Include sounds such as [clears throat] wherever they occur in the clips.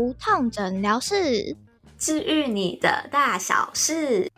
无痛诊疗室，治愈你的大小事。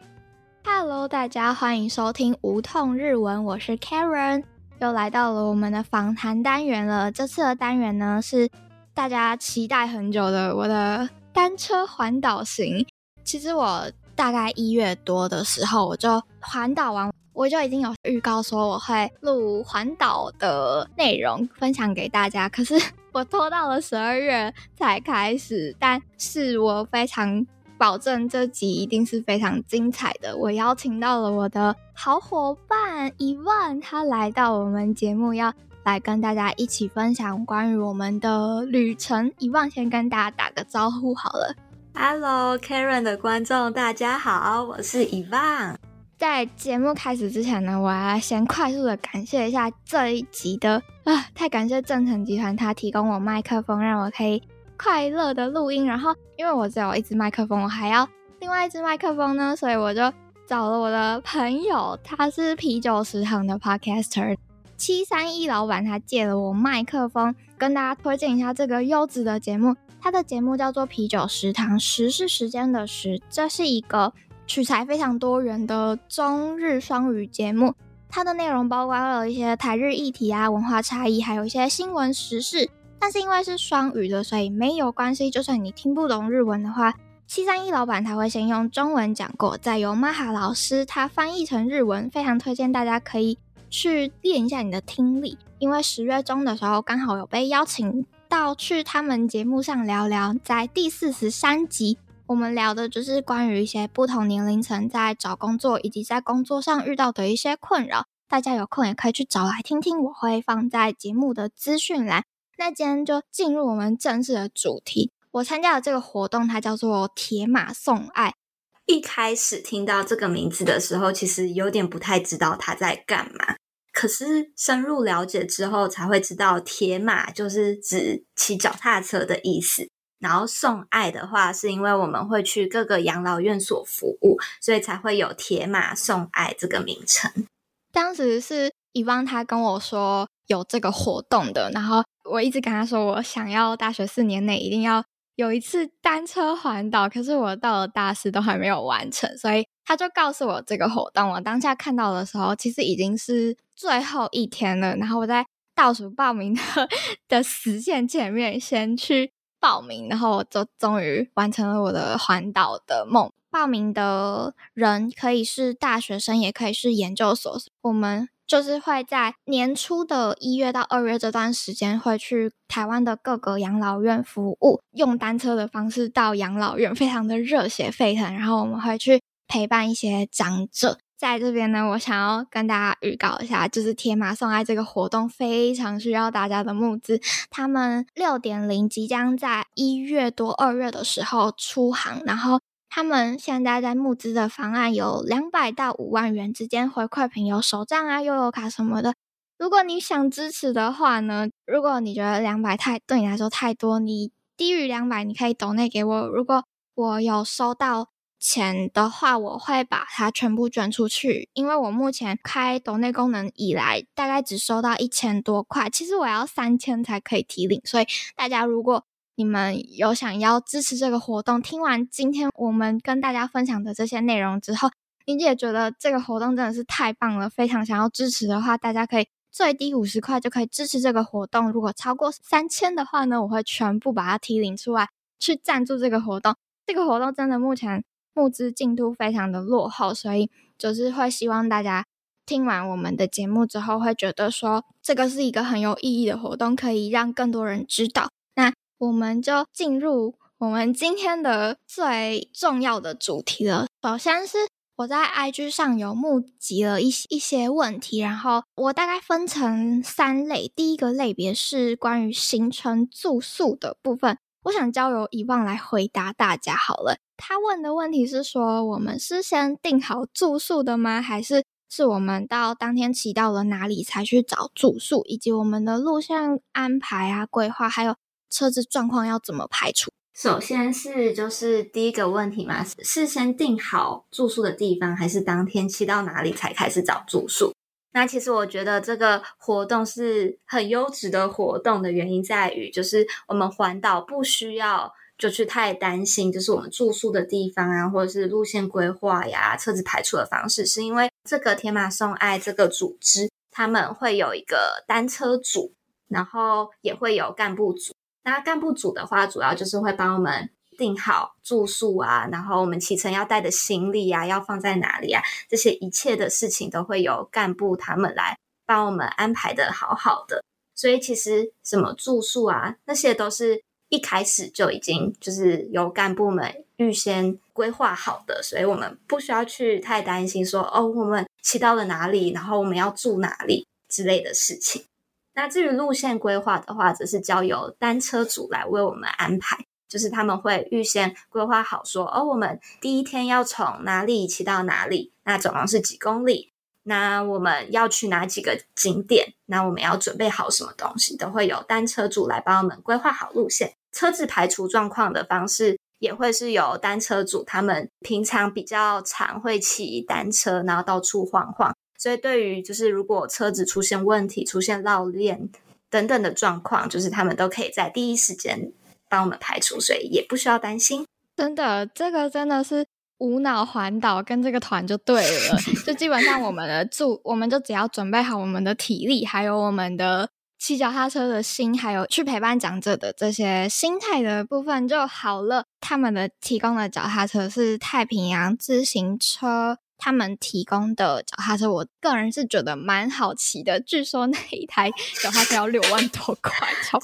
Hello，大家欢迎收听无痛日文，我是 Karen，又来到了我们的访谈单元了。这次的单元呢是大家期待很久的我的单车环岛行。其实我大概一月多的时候我就环岛完。我就已经有预告说我会录环岛的内容分享给大家，可是我拖到了十二月才开始。但是我非常保证这集一定是非常精彩的。我邀请到了我的好伙伴伊万，他来到我们节目，要来跟大家一起分享关于我们的旅程。伊万先跟大家打个招呼好了，Hello Karen 的观众，大家好，我是伊万。在节目开始之前呢，我要先快速的感谢一下这一集的啊，太感谢正成集团，他提供我麦克风，让我可以快乐的录音。然后因为我只有一支麦克风，我还要另外一支麦克风呢，所以我就找了我的朋友，他是啤酒食堂的 podcaster 七三一老板，他借了我麦克风，跟大家推荐一下这个优质的节目。他的节目叫做啤酒食堂，时是时间的时，这是一个。取材非常多元的中日双语节目，它的内容包括了一些台日议题啊、文化差异，还有一些新闻时事。但是因为是双语的，所以没有关系。就算你听不懂日文的话，七三一老板他会先用中文讲过，再由玛哈老师他翻译成日文。非常推荐大家可以去练一下你的听力，因为十月中的时候刚好有被邀请到去他们节目上聊聊，在第四十三集。我们聊的就是关于一些不同年龄层在找工作以及在工作上遇到的一些困扰，大家有空也可以去找来听听，我会放在节目的资讯栏。那今天就进入我们正式的主题。我参加的这个活动，它叫做“铁马送爱”。一开始听到这个名字的时候，其实有点不太知道他在干嘛。可是深入了解之后，才会知道铁马就是指骑脚踏车的意思。然后送爱的话，是因为我们会去各个养老院所服务，所以才会有铁马送爱这个名称。当时是以旺他跟我说有这个活动的，然后我一直跟他说我想要大学四年内一定要有一次单车环岛，可是我到了大四都还没有完成，所以他就告诉我这个活动。我当下看到的时候，其实已经是最后一天了，然后我在倒数报名的的时限前面先去。报名，然后就终于完成了我的环岛的梦。报名的人可以是大学生，也可以是研究所。我们就是会在年初的一月到二月这段时间，会去台湾的各个养老院服务，用单车的方式到养老院，非常的热血沸腾。然后我们会去陪伴一些长者。在这边呢，我想要跟大家预告一下，就是铁马送爱这个活动非常需要大家的募资。他们六点零即将在一月多二月的时候出航，然后他们现在在募资的方案有两百到五万元之间，回馈品有手账啊、悠游卡什么的。如果你想支持的话呢，如果你觉得两百太对你来说太多，你低于两百你可以抖内给我。如果我有收到。钱的话，我会把它全部捐出去，因为我目前开抖内功能以来，大概只收到一千多块，其实我要三千才可以提领，所以大家如果你们有想要支持这个活动，听完今天我们跟大家分享的这些内容之后，你也觉得这个活动真的是太棒了，非常想要支持的话，大家可以最低五十块就可以支持这个活动，如果超过三千的话呢，我会全部把它提领出来去赞助这个活动。这个活动真的目前。募资进度非常的落后，所以就是会希望大家听完我们的节目之后，会觉得说这个是一个很有意义的活动，可以让更多人知道。那我们就进入我们今天的最重要的主题了。首先是我在 IG 上有募集了一些一些问题，然后我大概分成三类。第一个类别是关于行程住宿的部分，我想交由遗忘来回答大家好了。他问的问题是说，我们是先订好住宿的吗？还是是我们到当天骑到了哪里才去找住宿？以及我们的路线安排啊、规划，还有车子状况要怎么排除？首先是就是第一个问题嘛，是先订好住宿的地方，还是当天骑到哪里才开始找住宿？那其实我觉得这个活动是很优质的活动的原因在于，就是我们环岛不需要。就去太担心，就是我们住宿的地方啊，或者是路线规划呀、车子排除的方式，是因为这个天马送爱这个组织，他们会有一个单车组，然后也会有干部组。那干部组的话，主要就是会帮我们定好住宿啊，然后我们启程要带的行李啊，要放在哪里啊，这些一切的事情都会由干部他们来帮我们安排的好好的。所以其实什么住宿啊，那些都是一开始就已经就是由干部们预先规划好的，所以我们不需要去太担心说哦，我们骑到了哪里，然后我们要住哪里之类的事情。那至于路线规划的话，则是交由单车组来为我们安排，就是他们会预先规划好说哦，我们第一天要从哪里骑到哪里，那总共是几公里。那我们要去哪几个景点？那我们要准备好什么东西？都会有单车组来帮我们规划好路线。车子排除状况的方式，也会是由单车主他们平常比较常会骑单车，然后到处晃晃。所以对于就是如果车子出现问题、出现绕链等等的状况，就是他们都可以在第一时间帮我们排除，所以也不需要担心。真的，这个真的是。无脑环岛跟这个团就对了，就基本上我们的住，我们就只要准备好我们的体力，还有我们的骑脚踏车的心，还有去陪伴讲者的这些心态的部分就好了。他们的提供的脚踏车是太平洋自行车，他们提供的脚踏车，我个人是觉得蛮好骑的。据说那一台脚踏车要六万多块，超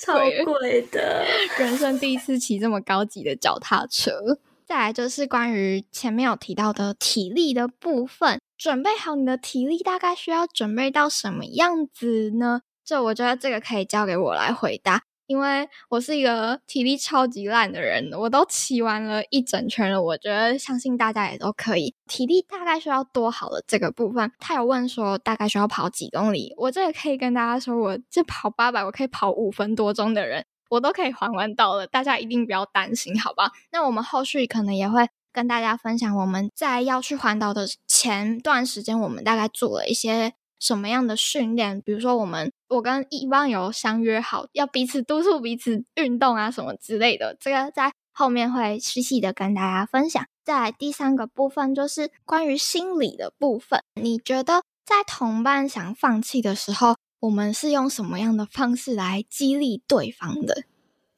贵的，人生第一次骑这么高级的脚踏车。再来就是关于前面有提到的体力的部分，准备好你的体力大概需要准备到什么样子呢？这我觉得这个可以交给我来回答，因为我是一个体力超级烂的人，我都骑完了一整圈了，我觉得相信大家也都可以。体力大概需要多好的这个部分，他有问说大概需要跑几公里，我这个可以跟大家说，我这跑八百，我可以跑五分多钟的人。我都可以还完到了，大家一定不要担心，好吧？那我们后续可能也会跟大家分享，我们在要去环岛的前段时间，我们大概做了一些什么样的训练。比如说，我们我跟一帮有相约好要彼此督促彼此运动啊，什么之类的，这个在后面会细细的跟大家分享。在第三个部分就是关于心理的部分，你觉得在同伴想放弃的时候？我们是用什么样的方式来激励对方的？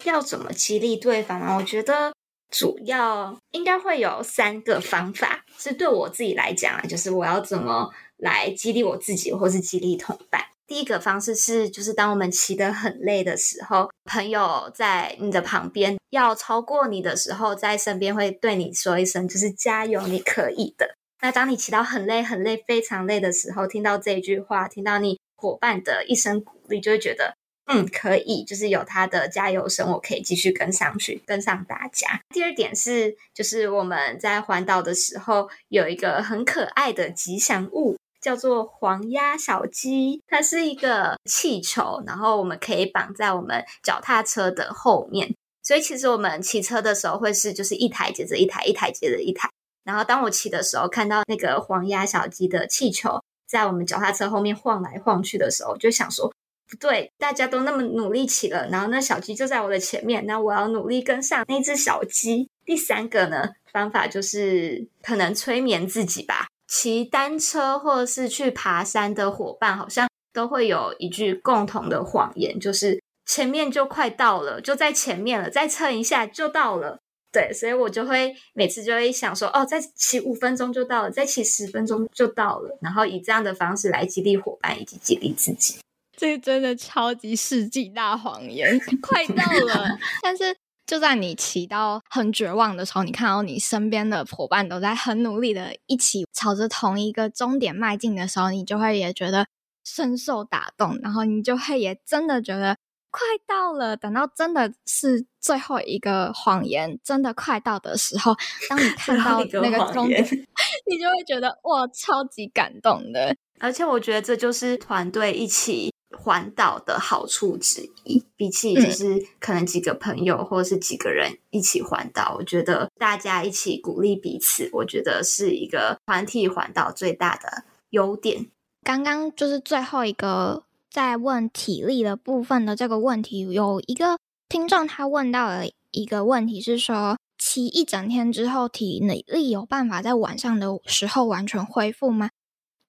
要怎么激励对方呢？我觉得主要应该会有三个方法。是对我自己来讲啊，就是我要怎么来激励我自己，或是激励同伴。第一个方式是，就是当我们骑得很累的时候，朋友在你的旁边要超过你的时候，在身边会对你说一声，就是加油，你可以的。那当你骑到很累、很累、非常累的时候，听到这句话，听到你。伙伴的一声鼓励，就会觉得嗯可以，就是有他的加油声，我可以继续跟上去，跟上大家。第二点是，就是我们在环岛的时候有一个很可爱的吉祥物，叫做黄鸭小鸡，它是一个气球，然后我们可以绑在我们脚踏车的后面，所以其实我们骑车的时候会是就是一台接着一台，一台接着一台。然后当我骑的时候，看到那个黄鸭小鸡的气球。在我们脚踏车后面晃来晃去的时候，就想说不对，大家都那么努力骑了，然后那小鸡就在我的前面，那我要努力跟上那只小鸡。第三个呢方法就是可能催眠自己吧。骑单车或者是去爬山的伙伴，好像都会有一句共同的谎言，就是前面就快到了，就在前面了，再撑一下就到了。对，所以我就会每次就会想说，哦，再骑五分钟就到了，再骑十分钟就到了，然后以这样的方式来激励伙伴以及激励自己。这真的超级世纪大谎言，[laughs] 快到了！但是就在你骑到很绝望的时候，你看到你身边的伙伴都在很努力的一起朝着同一个终点迈进的时候，你就会也觉得深受打动，然后你就会也真的觉得。快到了，等到真的是最后一个谎言真的快到的时候，当你 [laughs] 看到那个终点，[laughs] 你就会觉得哇，超级感动的。而且我觉得这就是团队一起环岛的好处之一，比起就是可能几个朋友或者是几个人一起环岛，我觉得大家一起鼓励彼此，我觉得是一个团体环岛最大的优点。刚刚就是最后一个。在问体力的部分的这个问题，有一个听众他问到了一个问题是说，骑一整天之后，体力有办法在晚上的时候完全恢复吗？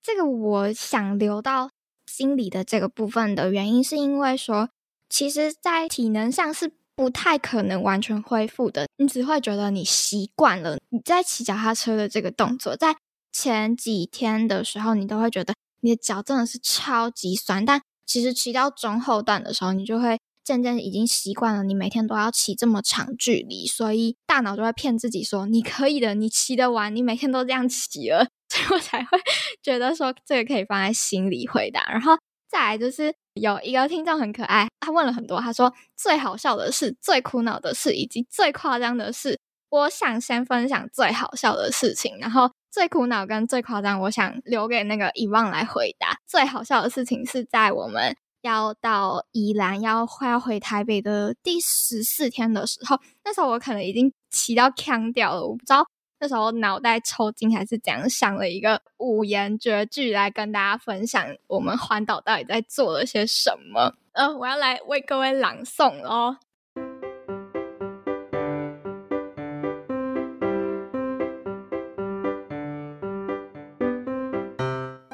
这个我想留到心理的这个部分的原因，是因为说，其实，在体能上是不太可能完全恢复的。你只会觉得你习惯了你在骑脚踏车的这个动作，在前几天的时候，你都会觉得你的脚真的是超级酸。但其实骑到中后段的时候，你就会渐渐已经习惯了，你每天都要骑这么长距离，所以大脑就会骗自己说你可以的，你骑得完，你每天都这样骑了。[laughs] 所以我才会觉得说这个可以放在心里回答，然后再来就是有一个听众很可爱，他问了很多，他说最好笑的事、最苦恼的事以及最夸张的事，我想先分享最好笑的事情，然后最苦恼跟最夸张，我想留给那个遗忘来回答。最好笑的事情是在我们要到宜兰要快要回台北的第十四天的时候，那时候我可能已经骑到腔掉了，我不知道。那时候脑袋抽筋还是怎样，想了一个五言绝句来跟大家分享，我们环岛到底在做了些什么。呃，我要来为各位朗诵哦。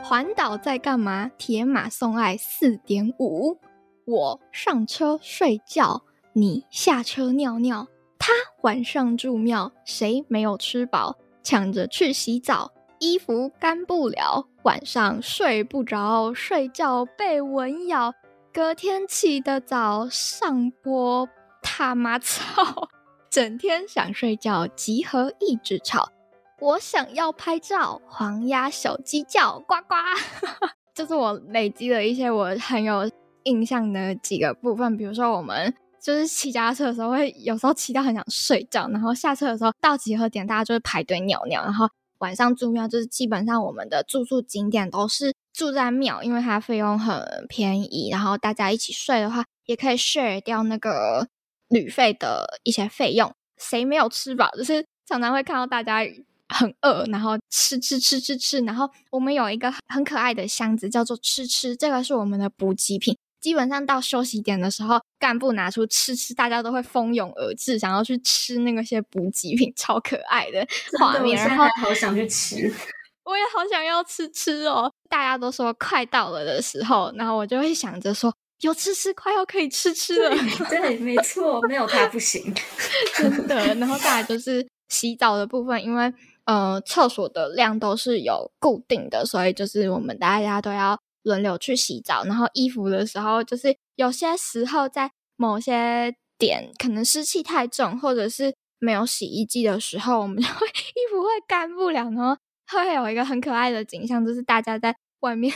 环岛在干嘛？铁马送爱四点五，我上车睡觉，你下车尿尿。他晚上住庙，谁没有吃饱？抢着去洗澡，衣服干不了，晚上睡不着，睡觉被蚊咬，隔天起得早，上坡他妈操，[laughs] 整天想睡觉，集合一直吵，我想要拍照，黄鸭小鸡叫，呱呱，[laughs] 这是我累积了一些我很有印象的几个部分，比如说我们。就是骑家车的时候，会有时候骑到很想睡觉，然后下车的时候到集合点，大家就会排队尿尿。然后晚上住庙，就是基本上我们的住宿景点都是住在庙，因为它费用很便宜。然后大家一起睡的话，也可以 share 掉那个旅费的一些费用。谁没有吃饱？就是常常会看到大家很饿，然后吃吃吃吃吃。然后我们有一个很可爱的箱子，叫做吃吃，这个是我们的补给品。基本上到休息点的时候，干部拿出吃吃，大家都会蜂拥而至，想要去吃那个些补给品，[laughs] 超可爱的画面。然后好想去吃，[laughs] 我也好想要吃吃哦。大家都说快到了的时候，然后我就会想着说，有吃吃，快要可以吃吃了。对，没错，没有它不行，[laughs] 真的。然后再来就是洗澡的部分，因为呃，厕所的量都是有固定的，所以就是我们大家都要。轮流去洗澡，然后衣服的时候，就是有些时候在某些点可能湿气太重，或者是没有洗衣机的时候，我们就会 [laughs] 衣服会干不了，然后会有一个很可爱的景象，就是大家在外面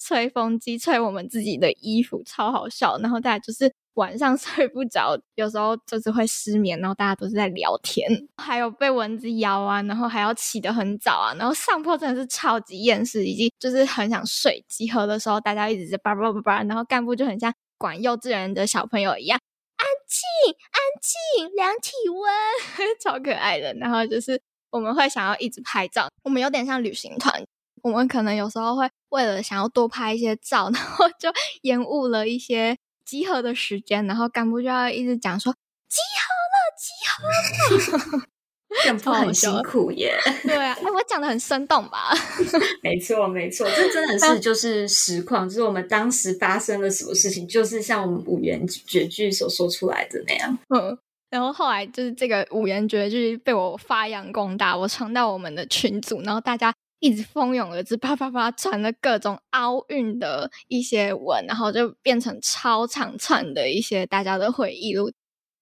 吹风机吹我们自己的衣服，超好笑。然后大家就是。晚上 [laughs] 睡不着，有时候就是会失眠，然后大家都是在聊天，还有被蚊子咬啊，然后还要起得很早啊，然后上坡真的是超级厌世，以及就是很想睡。集合的时候，大家一直在叭叭叭叭，然后干部就很像管幼稚园的小朋友一样，安静安静，量体温，[laughs] 超可爱的。然后就是我们会想要一直拍照，我们有点像旅行团，我们可能有时候会为了想要多拍一些照，然后就 [laughs] 延误了一些。集合的时间，然后干部就要一直讲说集合了，集合了，[laughs] 干部很辛苦耶。对啊，哎，我讲的很生动吧？[laughs] 没错，没错，这真的是就是实况，就是我们当时发生了什么事情，就是像我们五言绝句所说出来的那样。嗯，然后后来就是这个五言绝句被我发扬光大，我传到我们的群组，然后大家。一直蜂拥而至，啪啪啪传了各种奥运的一些文，然后就变成超长串的一些大家的回忆录。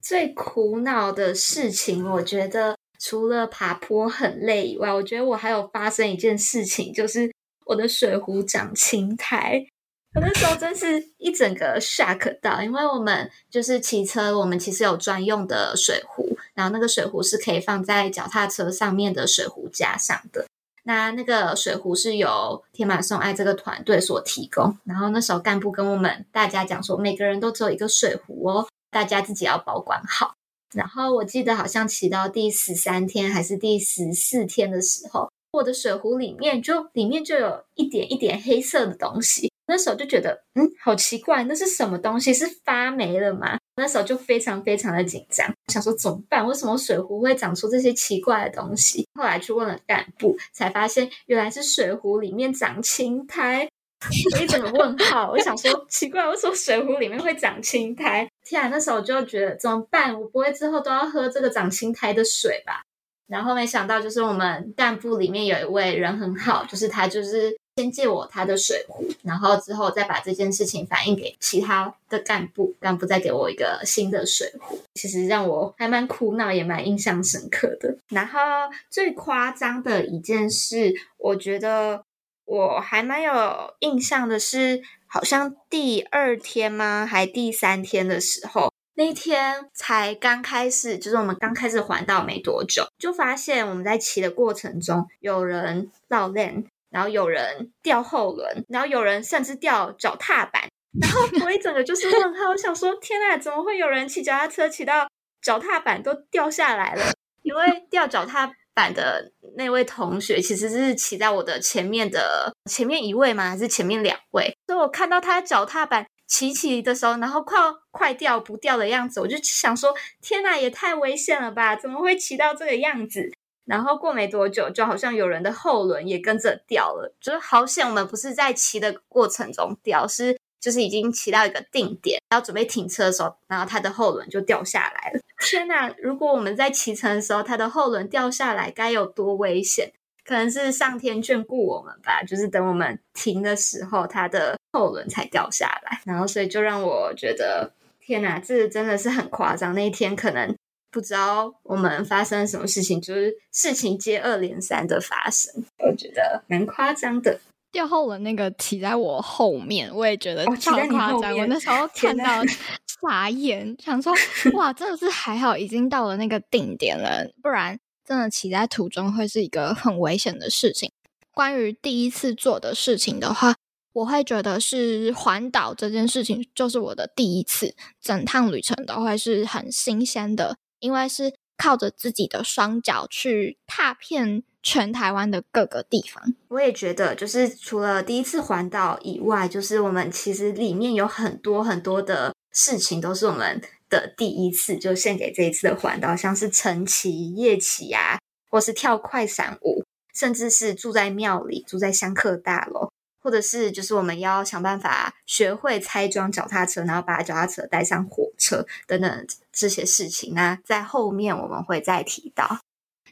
最苦恼的事情，我觉得除了爬坡很累以外，我觉得我还有发生一件事情，就是我的水壶长青苔。我那时候真是一整个 shock 到，因为我们就是骑车，我们其实有专用的水壶，然后那个水壶是可以放在脚踏车上面的水壶架上的。那那个水壶是由天马送爱这个团队所提供，然后那时候干部跟我们大家讲说，每个人都只有一个水壶哦，大家自己要保管好。然后我记得好像骑到第十三天还是第十四天的时候，我的水壶里面就里面就有一点一点黑色的东西，那时候就觉得嗯，好奇怪，那是什么东西？是发霉了吗？那时候就非常非常的紧张，想说怎么办？为什么水壶会长出这些奇怪的东西？后来去问了干部，才发现原来是水壶里面长青苔。我一整个问号，我想说奇怪，为什么水壶里面会长青苔？天啊！那时候我就觉得怎么办？我不会之后都要喝这个长青苔的水吧？然后没想到，就是我们干部里面有一位人很好，就是他就是先借我他的水壶，然后之后再把这件事情反映给其他的干部，干部再给我一个新的水壶。其实让我还蛮苦恼，也蛮印象深刻的。然后最夸张的一件事，我觉得我还蛮有印象的是，好像第二天吗？还第三天的时候。那天才刚开始，就是我们刚开始环岛没多久，就发现我们在骑的过程中，有人绕链，然后有人掉后轮，然后有人甚至掉脚踏板，[laughs] 然后我一整个就是问号，我想说天呐，怎么会有人骑脚踏车骑到脚踏板都掉下来了？因为掉脚踏板的那位同学其实是骑在我的前面的前面一位吗？还是前面两位？所以我看到他脚踏板。骑骑的时候，然后快快掉不掉的样子，我就想说：天哪，也太危险了吧！怎么会骑到这个样子？然后过没多久，就好像有人的后轮也跟着掉了，就是好险，我们不是在骑的过程中掉，是就是已经骑到一个定点，要准备停车的时候，然后它的后轮就掉下来了。天哪！如果我们在骑乘的时候，它的后轮掉下来，该有多危险！可能是上天眷顾我们吧，就是等我们停的时候，它的后轮才掉下来，然后所以就让我觉得，天哪，这真的是很夸张。那一天可能不知道我们发生了什么事情，就是事情接二连三的发生，我觉得蛮夸张的。掉后轮那个骑在我后面，我也觉得超夸张。我那时候看到 [laughs] 傻眼，想说 [laughs] 哇，真的是还好，已经到了那个定点了，不然。真的骑在途中会是一个很危险的事情。关于第一次做的事情的话，我会觉得是环岛这件事情就是我的第一次，整趟旅程都会是很新鲜的，因为是靠着自己的双脚去踏遍全台湾的各个地方。我也觉得，就是除了第一次环岛以外，就是我们其实里面有很多很多的事情都是我们。的第一次就献给这一次的环岛，像是晨骑、夜骑啊，或是跳快闪舞，甚至是住在庙里、住在香客大楼，或者是就是我们要想办法学会拆装脚踏车，然后把脚踏车带上火车等等这些事情。那在后面我们会再提到。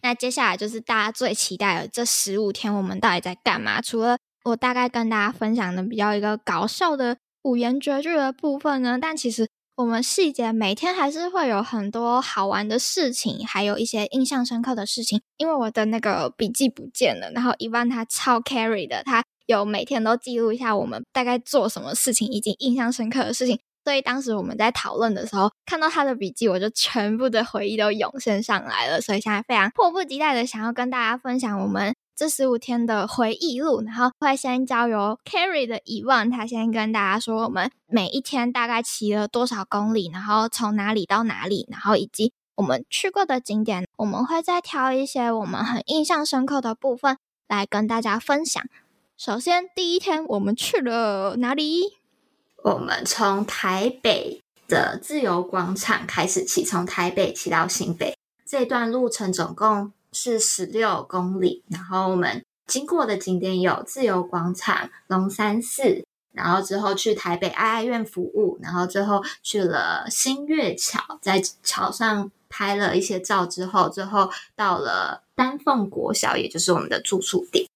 那接下来就是大家最期待的这十五天，我们到底在干嘛？除了我大概跟大家分享的比较一个搞笑的五言绝句的部分呢，但其实。我们细节每天还是会有很多好玩的事情，还有一些印象深刻的事情。因为我的那个笔记不见了，然后一万他超 carry 的，他有每天都记录一下我们大概做什么事情，以及印象深刻的事情。所以当时我们在讨论的时候，看到他的笔记，我就全部的回忆都涌现上来了。所以现在非常迫不及待的想要跟大家分享我们。这十五天的回忆录，然后会先交由 Carry 的疑问，他先跟大家说我们每一天大概骑了多少公里，然后从哪里到哪里，然后以及我们去过的景点，我们会再挑一些我们很印象深刻的部分来跟大家分享。首先，第一天我们去了哪里？我们从台北的自由广场开始骑，从台北骑到新北，这段路程总共。是十六公里，然后我们经过的景点有自由广场、龙山寺，然后之后去台北爱爱院服务，然后最后去了新月桥，在桥上拍了一些照，之后最后到了丹凤国小，也就是我们的住宿点。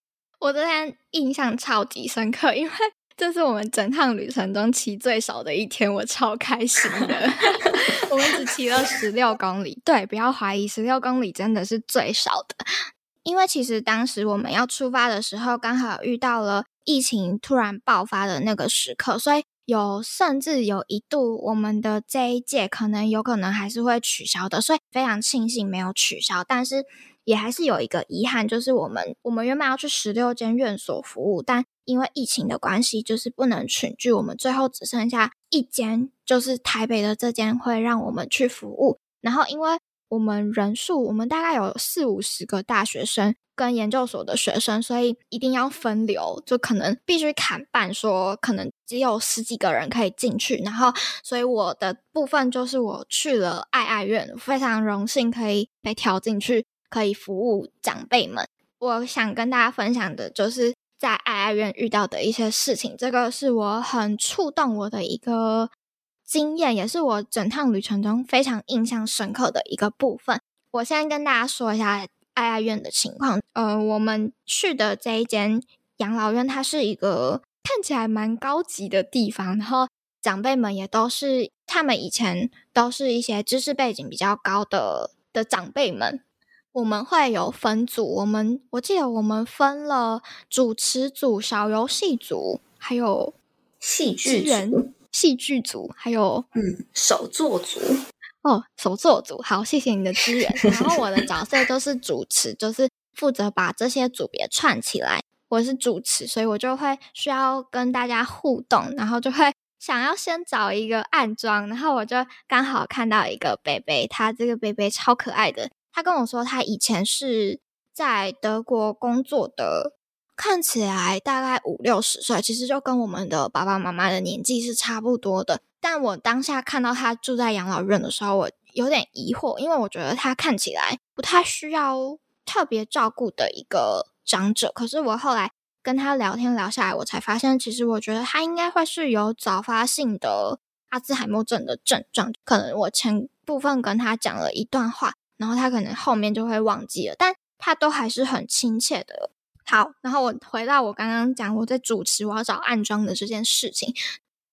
我这天印象超级深刻，因为。这是我们整趟旅程中骑最少的一天，我超开心的。[laughs] 我们只骑了十六公里，对，不要怀疑，十六公里真的是最少的。因为其实当时我们要出发的时候，刚好遇到了疫情突然爆发的那个时刻，所以有甚至有一度我们的这一届可能有可能还是会取消的，所以非常庆幸没有取消，但是也还是有一个遗憾，就是我们我们原本要去十六间院所服务，但因为疫情的关系，就是不能群聚，我们最后只剩下一间，就是台北的这间会让我们去服务。然后，因为我们人数，我们大概有四五十个大学生跟研究所的学生，所以一定要分流，就可能必须砍半，说可能只有十几个人可以进去。然后，所以我的部分就是我去了爱爱院，非常荣幸可以被调进去，可以服务长辈们。我想跟大家分享的就是在爱爱院遇到的一些事情，这个是我很触动我的一个。经验也是我整趟旅程中非常印象深刻的一个部分。我先跟大家说一下爱爱院的情况。呃，我们去的这一间养老院，它是一个看起来蛮高级的地方，然后长辈们也都是他们以前都是一些知识背景比较高的的长辈们。我们会有分组，我们我记得我们分了主持组、小游戏组，还有戏剧组。戏剧组还有嗯手作组哦手作组好谢谢你的支援，然后我的角色就是主持，就是负责把这些组别串起来。我是主持，所以我就会需要跟大家互动，然后就会想要先找一个暗装，然后我就刚好看到一个贝贝，他这个贝贝超可爱的，他跟我说他以前是在德国工作的。看起来大概五六十岁，其实就跟我们的爸爸妈妈的年纪是差不多的。但我当下看到他住在养老院的时候，我有点疑惑，因为我觉得他看起来不太需要特别照顾的一个长者。可是我后来跟他聊天聊下来，我才发现，其实我觉得他应该会是有早发性的阿兹海默症的症状。可能我前部分跟他讲了一段话，然后他可能后面就会忘记了，但他都还是很亲切的。好，然后我回到我刚刚讲我在主持我要找暗装的这件事情，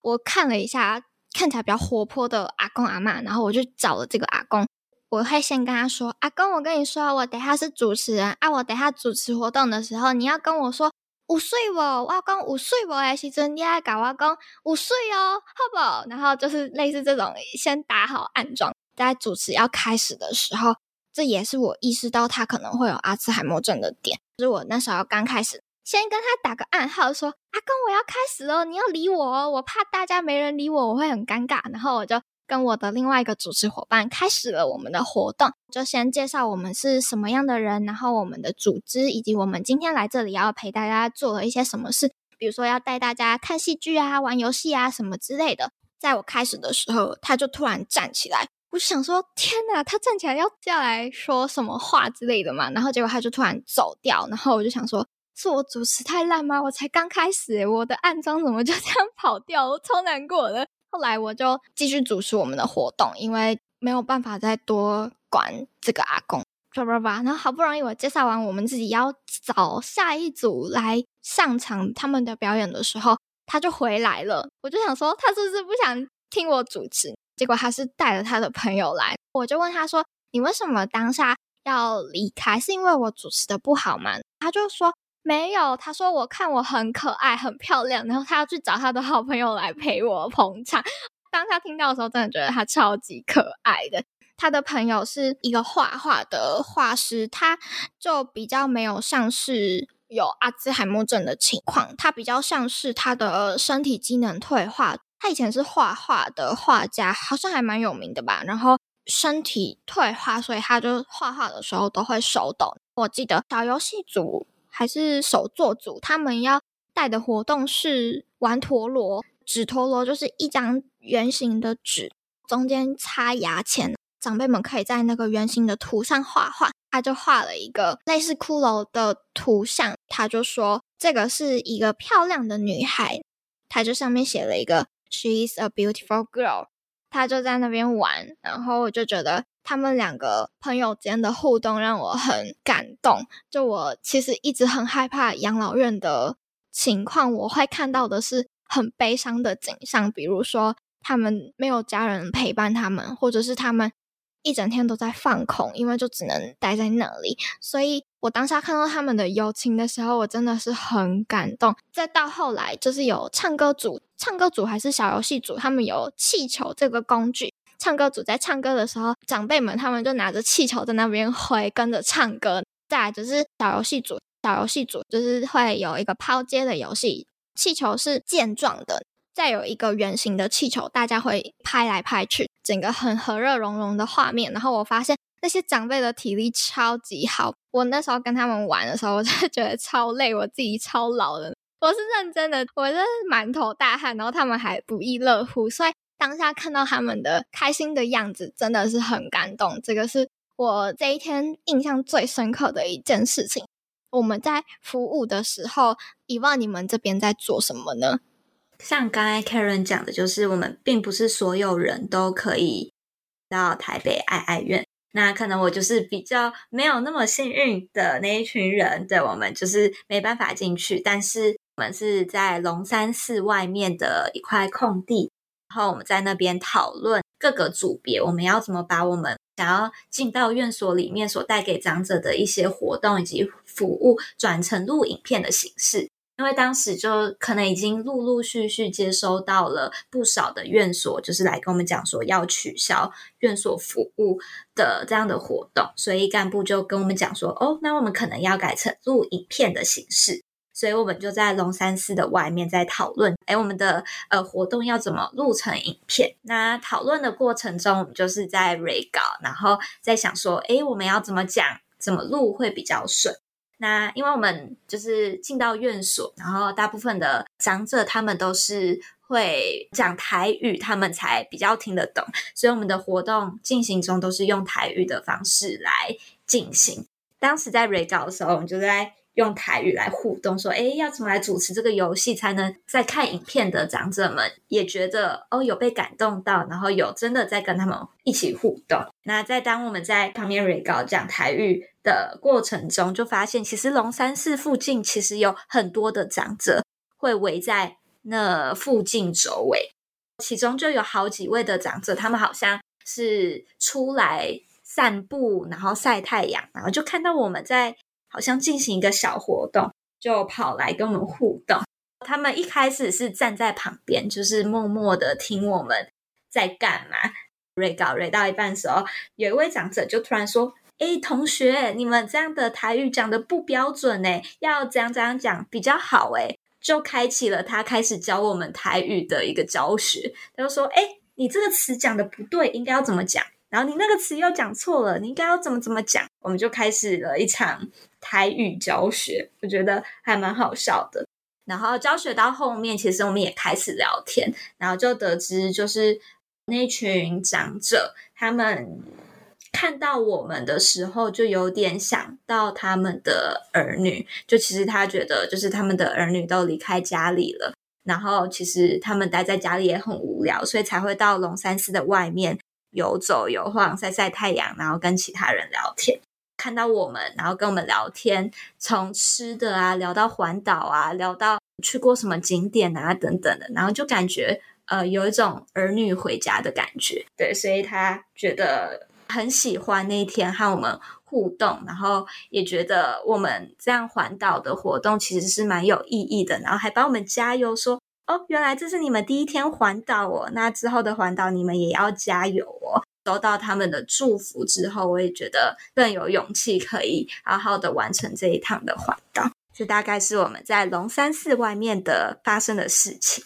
我看了一下看起来比较活泼的阿公阿妈，然后我就找了这个阿公，我会先跟他说：“阿公，我跟你说，我等下是主持人啊，我等下主持活动的时候，你要跟我说五岁不？我要讲五岁不？哎，时阵你要搞我讲五岁哦，好不？然后就是类似这种，先打好暗装，在主持要开始的时候。”这也是我意识到他可能会有阿兹海默症的点。就是我那时候刚开始，先跟他打个暗号，说：“阿公，我要开始了，你要理我哦，我怕大家没人理我，我会很尴尬。”然后我就跟我的另外一个主持伙伴开始了我们的活动，就先介绍我们是什么样的人，然后我们的组织，以及我们今天来这里要陪大家做了一些什么事，比如说要带大家看戏剧啊、玩游戏啊什么之类的。在我开始的时候，他就突然站起来。我就想说，天哪，他站起来要下来说什么话之类的嘛，然后结果他就突然走掉，然后我就想说，是我主持太烂吗？我才刚开始，我的暗装怎么就 [laughs] 这样跑掉？我超难过的。后来我就继续主持我们的活动，因为没有办法再多管这个阿公，叭叭叭。然后好不容易我介绍完，我们自己要找下一组来上场他们的表演的时候，他就回来了。我就想说，他是不是不想听我主持？结果他是带了他的朋友来，我就问他说：“你为什么当下要离开？是因为我主持的不好吗？”他就说：“没有。”他说：“我看我很可爱、很漂亮，然后他要去找他的好朋友来陪我捧场。”当他听到的时候，真的觉得他超级可爱的。他的朋友是一个画画的画师，他就比较没有像是有阿兹海默症的情况，他比较像是他的身体机能退化。他以前是画画的画家，好像还蛮有名的吧。然后身体退化，所以他就画画的时候都会手抖。我记得小游戏组还是手作组，他们要带的活动是玩陀螺。纸陀螺就是一张圆形的纸，中间插牙签，长辈们可以在那个圆形的图上画画。他就画了一个类似骷髅的图像，他就说这个是一个漂亮的女孩，他就上面写了一个。She's a beautiful girl。他就在那边玩，然后我就觉得他们两个朋友间的互动让我很感动。就我其实一直很害怕养老院的情况，我会看到的是很悲伤的景象，比如说他们没有家人陪伴他们，或者是他们。一整天都在放空，因为就只能待在那里。所以我当下看到他们的友情的时候，我真的是很感动。再到后来，就是有唱歌组、唱歌组还是小游戏组，他们有气球这个工具。唱歌组在唱歌的时候，长辈们他们就拿着气球在那边挥，跟着唱歌。再来就是小游戏组，小游戏组就是会有一个抛接的游戏，气球是健壮的。再有一个圆形的气球，大家会拍来拍去，整个很和乐融融的画面。然后我发现那些长辈的体力超级好。我那时候跟他们玩的时候，我真的觉得超累，我自己超老的。我是认真的，我真是满头大汗，然后他们还不亦乐乎。所以当下看到他们的开心的样子，真的是很感动。这个是我这一天印象最深刻的一件事情。我们在服务的时候，以望你们这边在做什么呢？像刚才 Karen 讲的，就是我们并不是所有人都可以到台北爱爱院。那可能我就是比较没有那么幸运的那一群人，对我们就是没办法进去。但是我们是在龙山寺外面的一块空地，然后我们在那边讨论各个组别，我们要怎么把我们想要进到院所里面所带给长者的一些活动以及服务，转成录影片的形式。因为当时就可能已经陆陆续续接收到了不少的院所，就是来跟我们讲说要取消院所服务的这样的活动，所以干部就跟我们讲说，哦，那我们可能要改成录影片的形式，所以我们就在龙山寺的外面在讨论，哎，我们的呃活动要怎么录成影片？那讨论的过程中，我们就是在 re 稿，然后在想说，哎，我们要怎么讲，怎么录会比较顺？那因为我们就是进到院所，然后大部分的长者他们都是会讲台语，他们才比较听得懂，所以我们的活动进行中都是用台语的方式来进行。当时在 re 的时候，我们就在。用台语来互动，说：“哎，要怎么来主持这个游戏，才能在看影片的长者们也觉得哦，有被感动到，然后有真的在跟他们一起互动。那在当我们在旁边 re 稿讲台语的过程中，就发现其实龙山寺附近其实有很多的长者会围在那附近周围，其中就有好几位的长者，他们好像是出来散步，然后晒太阳，然后就看到我们在。”好像进行一个小活动，就跑来跟我们互动。他们一开始是站在旁边，就是默默的听我们在干嘛。瑞稿瑞到一半的时候，有一位长者就突然说：“哎，同学，你们这样的台语讲的不标准呢，要怎样怎样讲比较好？”哎，就开启了他开始教我们台语的一个教学。他就说：“哎，你这个词讲的不对，应该要怎么讲？然后你那个词又讲错了，你应该要怎么怎么讲？”我们就开始了一场。台语教学，我觉得还蛮好笑的。然后教学到后面，其实我们也开始聊天，然后就得知，就是那群长者他们看到我们的时候，就有点想到他们的儿女。就其实他觉得，就是他们的儿女都离开家里了，然后其实他们待在家里也很无聊，所以才会到龙山寺的外面游走游晃，晒晒太阳，然后跟其他人聊天。看到我们，然后跟我们聊天，从吃的啊聊到环岛啊，聊到去过什么景点啊等等的，然后就感觉呃有一种儿女回家的感觉，对，所以他觉得很喜欢那一天和我们互动，然后也觉得我们这样环岛的活动其实是蛮有意义的，然后还帮我们加油说哦，原来这是你们第一天环岛哦，那之后的环岛你们也要加油哦。收到他们的祝福之后，我也觉得更有勇气，可以好好的完成这一趟的环岛。这大概是我们在龙山寺外面的发生的事情。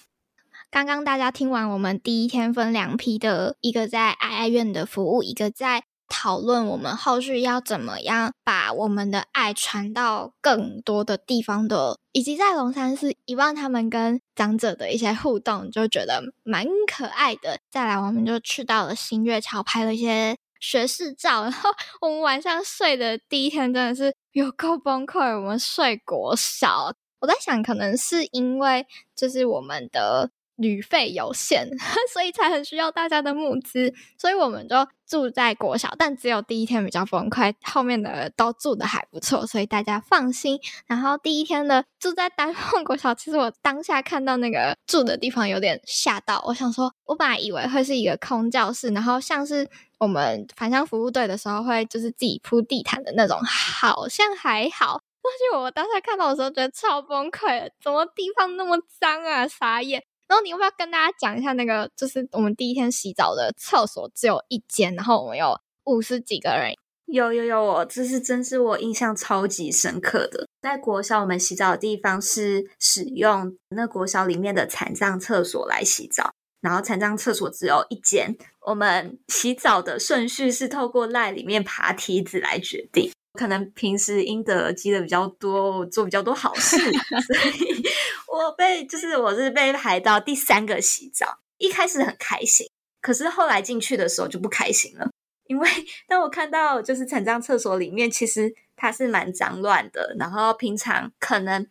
刚刚大家听完我们第一天分两批的，一个在爱爱院的服务，一个在。讨论我们后续要怎么样把我们的爱传到更多的地方的，以及在龙山寺遗忘他们跟长者的一些互动，就觉得蛮可爱的。再来，我们就去到了新月桥拍了一些学士照，然后我们晚上睡的第一天真的是有够崩溃，我们睡国小。我在想，可能是因为就是我们的。旅费有限，[laughs] 所以才很需要大家的募资，所以我们就住在国小，但只有第一天比较崩溃，后面的都住的还不错，所以大家放心。然后第一天呢住在丹凤国小，其实我当下看到那个住的地方有点吓到，我想说，我本来以为会是一个空教室，然后像是我们返乡服务队的时候会就是自己铺地毯的那种，好像还好。[laughs] 但是我当下看到的时候觉得超崩溃，怎么地方那么脏啊，傻眼。然后你要不要跟大家讲一下那个？就是我们第一天洗澡的厕所只有一间，然后我们有五十几个人。有有有，我这是真是我印象超级深刻的。在国小，我们洗澡的地方是使用那国小里面的残障厕所来洗澡。然后残障厕所只有一间，我们洗澡的顺序是透过赖里面爬梯子来决定。可能平时应得积的比较多，我做比较多好事，[laughs] 所以我被就是我是被排到第三个洗澡。一开始很开心，可是后来进去的时候就不开心了，因为当我看到就是残障厕所里面，其实它是蛮脏乱的，然后平常可能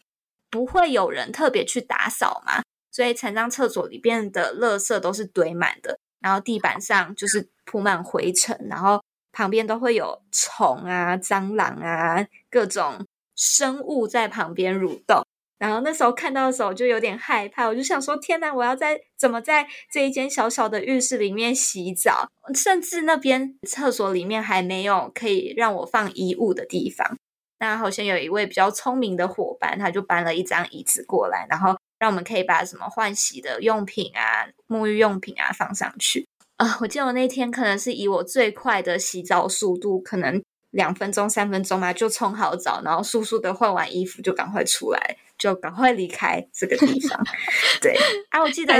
不会有人特别去打扫嘛，所以残障厕所里边的垃圾都是堆满的，然后地板上就是铺满灰尘，然后旁边都会有虫啊、蟑螂啊各种生物在旁边蠕动。然后那时候看到的时候就有点害怕，我就想说：天哪，我要在怎么在这一间小小的浴室里面洗澡？甚至那边厕所里面还没有可以让我放衣物的地方。那好像有一位比较聪明的伙伴，他就搬了一张椅子过来，然后让我们可以把什么换洗的用品啊、沐浴用品啊放上去。啊，我记得我那天可能是以我最快的洗澡速度，可能两分钟、三分钟嘛，就冲好澡，然后速速的换完衣服就赶快出来。就赶快离开这个地方。[laughs] 对啊，我记得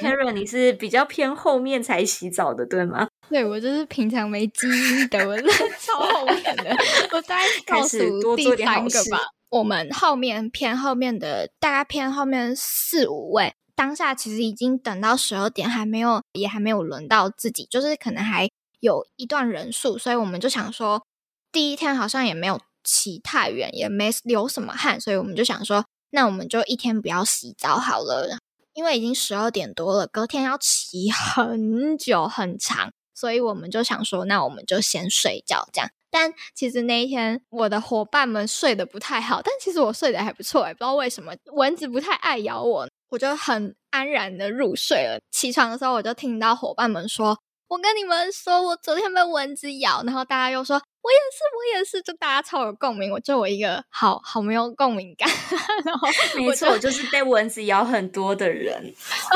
Karen，你是比较偏后面才洗澡的，对吗？[laughs] 对，我就是平常没基因的，我 [laughs] 超后面的。我大概倒数第三个吧。我们后面偏后面的，大概偏后面四五位。当下其实已经等到十二点，还没有，也还没有轮到自己，就是可能还有一段人数，所以我们就想说，第一天好像也没有骑太远，也没流什么汗，所以我们就想说。那我们就一天不要洗澡好了，因为已经十二点多了，隔天要骑很久很长，所以我们就想说，那我们就先睡觉这样。但其实那一天我的伙伴们睡得不太好，但其实我睡得还不错诶不知道为什么蚊子不太爱咬我，我就很安然的入睡了。起床的时候我就听到伙伴们说。我跟你们说，我昨天被蚊子咬，然后大家又说我也是，我也是，就大家超有共鸣，我就我一个好好没有共鸣感。然后没错，我就是被蚊子咬很多的人，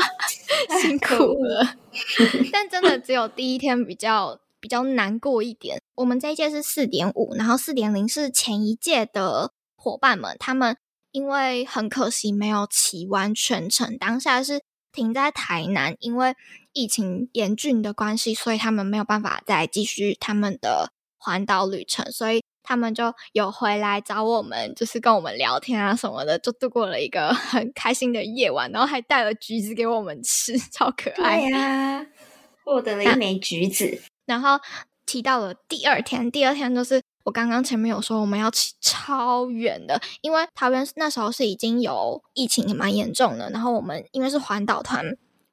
[laughs] 辛苦了。[laughs] 但真的只有第一天比较比较难过一点。我们这一届是四点五，然后四点零是前一届的伙伴们，他们因为很可惜没有骑完全程，当下是停在台南，因为。疫情严峻的关系，所以他们没有办法再继续他们的环岛旅程，所以他们就有回来找我们，就是跟我们聊天啊什么的，就度过了一个很开心的夜晚，然后还带了橘子给我们吃，[laughs] 超可爱。对呀，获得了一枚橘子。然后提到了第二天，第二天就是我刚刚前面有说我们要骑超远的，因为桃园那时候是已经有疫情也蛮严重的，然后我们因为是环岛团。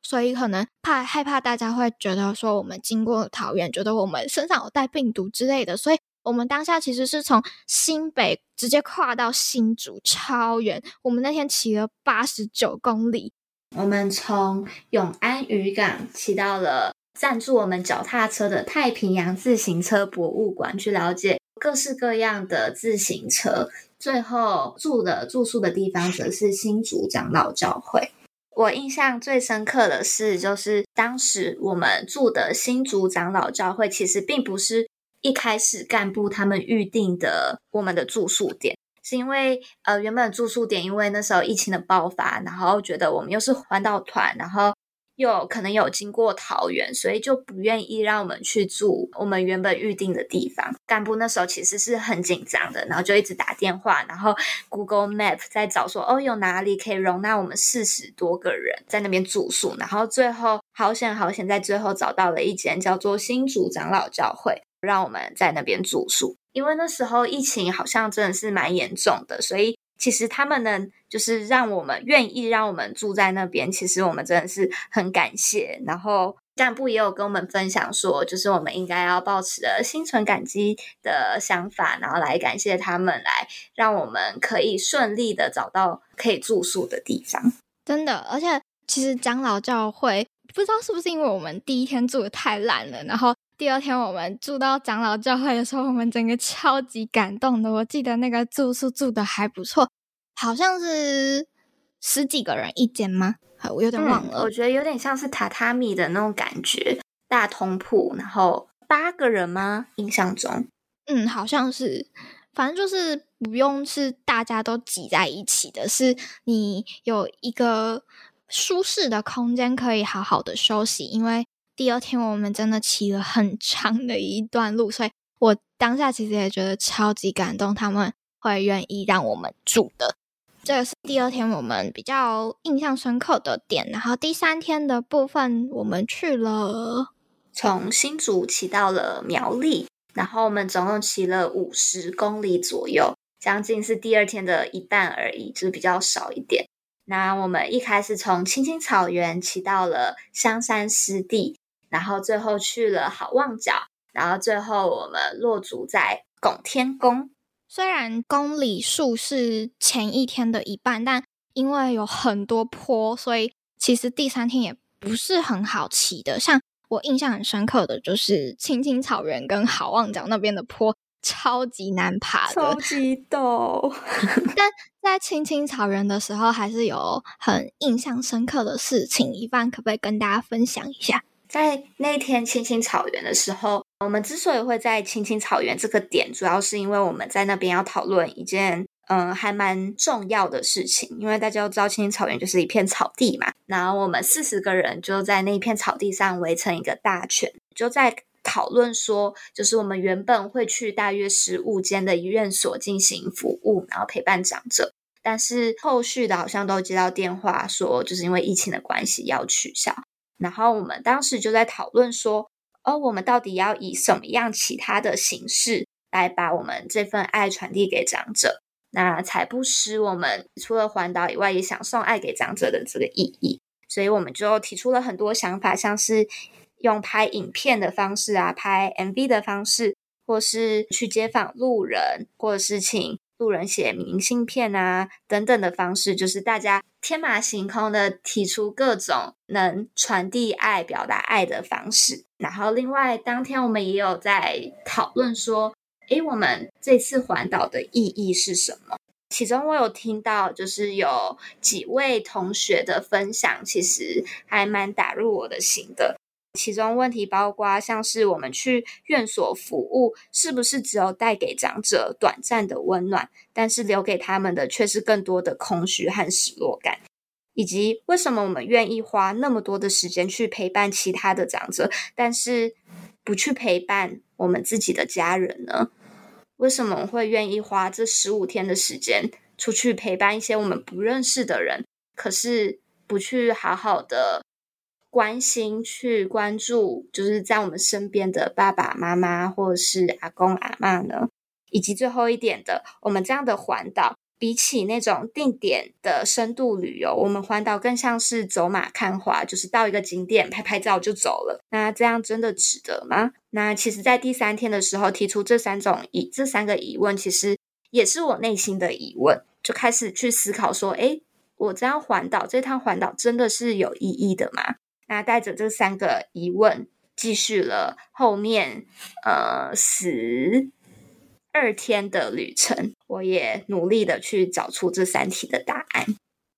所以可能怕害怕大家会觉得说我们经过桃园，觉得我们身上有带病毒之类的，所以我们当下其实是从新北直接跨到新竹，超远。我们那天骑了八十九公里，我们从永安渔港骑到了赞助我们脚踏车的太平洋自行车博物馆，去了解各式各样的自行车。最后住的住宿的地方则是新竹长老教会。我印象最深刻的是，就是当时我们住的新竹长老教会，其实并不是一开始干部他们预定的我们的住宿点，是因为呃原本住宿点因为那时候疫情的爆发，然后觉得我们又是环岛团，然后。又可能有经过桃园，所以就不愿意让我们去住我们原本预定的地方。干部那时候其实是很紧张的，然后就一直打电话，然后 Google Map 在找说哦有哪里可以容纳我们四十多个人在那边住宿。然后最后好险好险，在最后找到了一间叫做新竹长老教会，让我们在那边住宿。因为那时候疫情好像真的是蛮严重的，所以。其实他们呢，就是让我们愿意让我们住在那边。其实我们真的是很感谢。然后干部也有跟我们分享说，就是我们应该要保持着心存感激的想法，然后来感谢他们，来让我们可以顺利的找到可以住宿的地方。真的，而且其实长老教会不知道是不是因为我们第一天住的太烂了，然后。第二天我们住到长老教会的时候，我们整个超级感动的。我记得那个住宿住的还不错，好像是十几个人一间吗？我有点忘了。我觉得有点像是榻榻米的那种感觉，大通铺，然后八个人吗？印象中，嗯，好像是，反正就是不用是大家都挤在一起的，是你有一个舒适的空间可以好好的休息，因为第二天我们真的骑了很长的一段路，所以我当下其实也觉得超级感动，他们会愿意让我们住的。这个是第二天我们比较印象深刻的点，然后第三天的部分我们去了，从新竹骑到了苗栗，然后我们总共骑了五十公里左右，将近是第二天的一半而已，就比较少一点。那我们一开始从青青草原骑到了香山湿地，然后最后去了好望角，然后最后我们落足在拱天宫。虽然公里数是前一天的一半，但因为有很多坡，所以其实第三天也不是很好骑的。像我印象很深刻的就是青青草原跟好望角那边的坡，超级难爬的，超级陡。[laughs] 但在青青草原的时候，还是有很印象深刻的事情。一半可不可以跟大家分享一下？在那天青青草原的时候。我们之所以会在青青草原这个点，主要是因为我们在那边要讨论一件嗯还蛮重要的事情。因为大家都知道青青草原就是一片草地嘛，然后我们四十个人就在那一片草地上围成一个大圈，就在讨论说，就是我们原本会去大约十五间的医院所进行服务，然后陪伴长者，但是后续的好像都接到电话说，就是因为疫情的关系要取消。然后我们当时就在讨论说。哦我们到底要以什么样其他的形式来把我们这份爱传递给长者，那才不失我们除了环岛以外也想送爱给长者的这个意义？所以我们就提出了很多想法，像是用拍影片的方式啊，拍 MV 的方式，或是去街访路人，或者是请。路人写明信片啊，等等的方式，就是大家天马行空的提出各种能传递爱、表达爱的方式。然后，另外当天我们也有在讨论说，诶，我们这次环岛的意义是什么？其中我有听到，就是有几位同学的分享，其实还蛮打入我的心的。其中问题包括，像是我们去院所服务，是不是只有带给长者短暂的温暖，但是留给他们的却是更多的空虚和失落感？以及为什么我们愿意花那么多的时间去陪伴其他的长者，但是不去陪伴我们自己的家人呢？为什么会愿意花这十五天的时间出去陪伴一些我们不认识的人，可是不去好好的？关心去关注，就是在我们身边的爸爸妈妈或者是阿公阿妈呢，以及最后一点的，我们这样的环岛，比起那种定点的深度旅游，我们环岛更像是走马看花，就是到一个景点拍拍照就走了。那这样真的值得吗？那其实，在第三天的时候提出这三种疑这三个疑问，其实也是我内心的疑问，就开始去思考说，诶，我这样环岛这趟环岛真的是有意义的吗？那带着这三个疑问，继续了后面呃十二天的旅程。我也努力的去找出这三题的答案。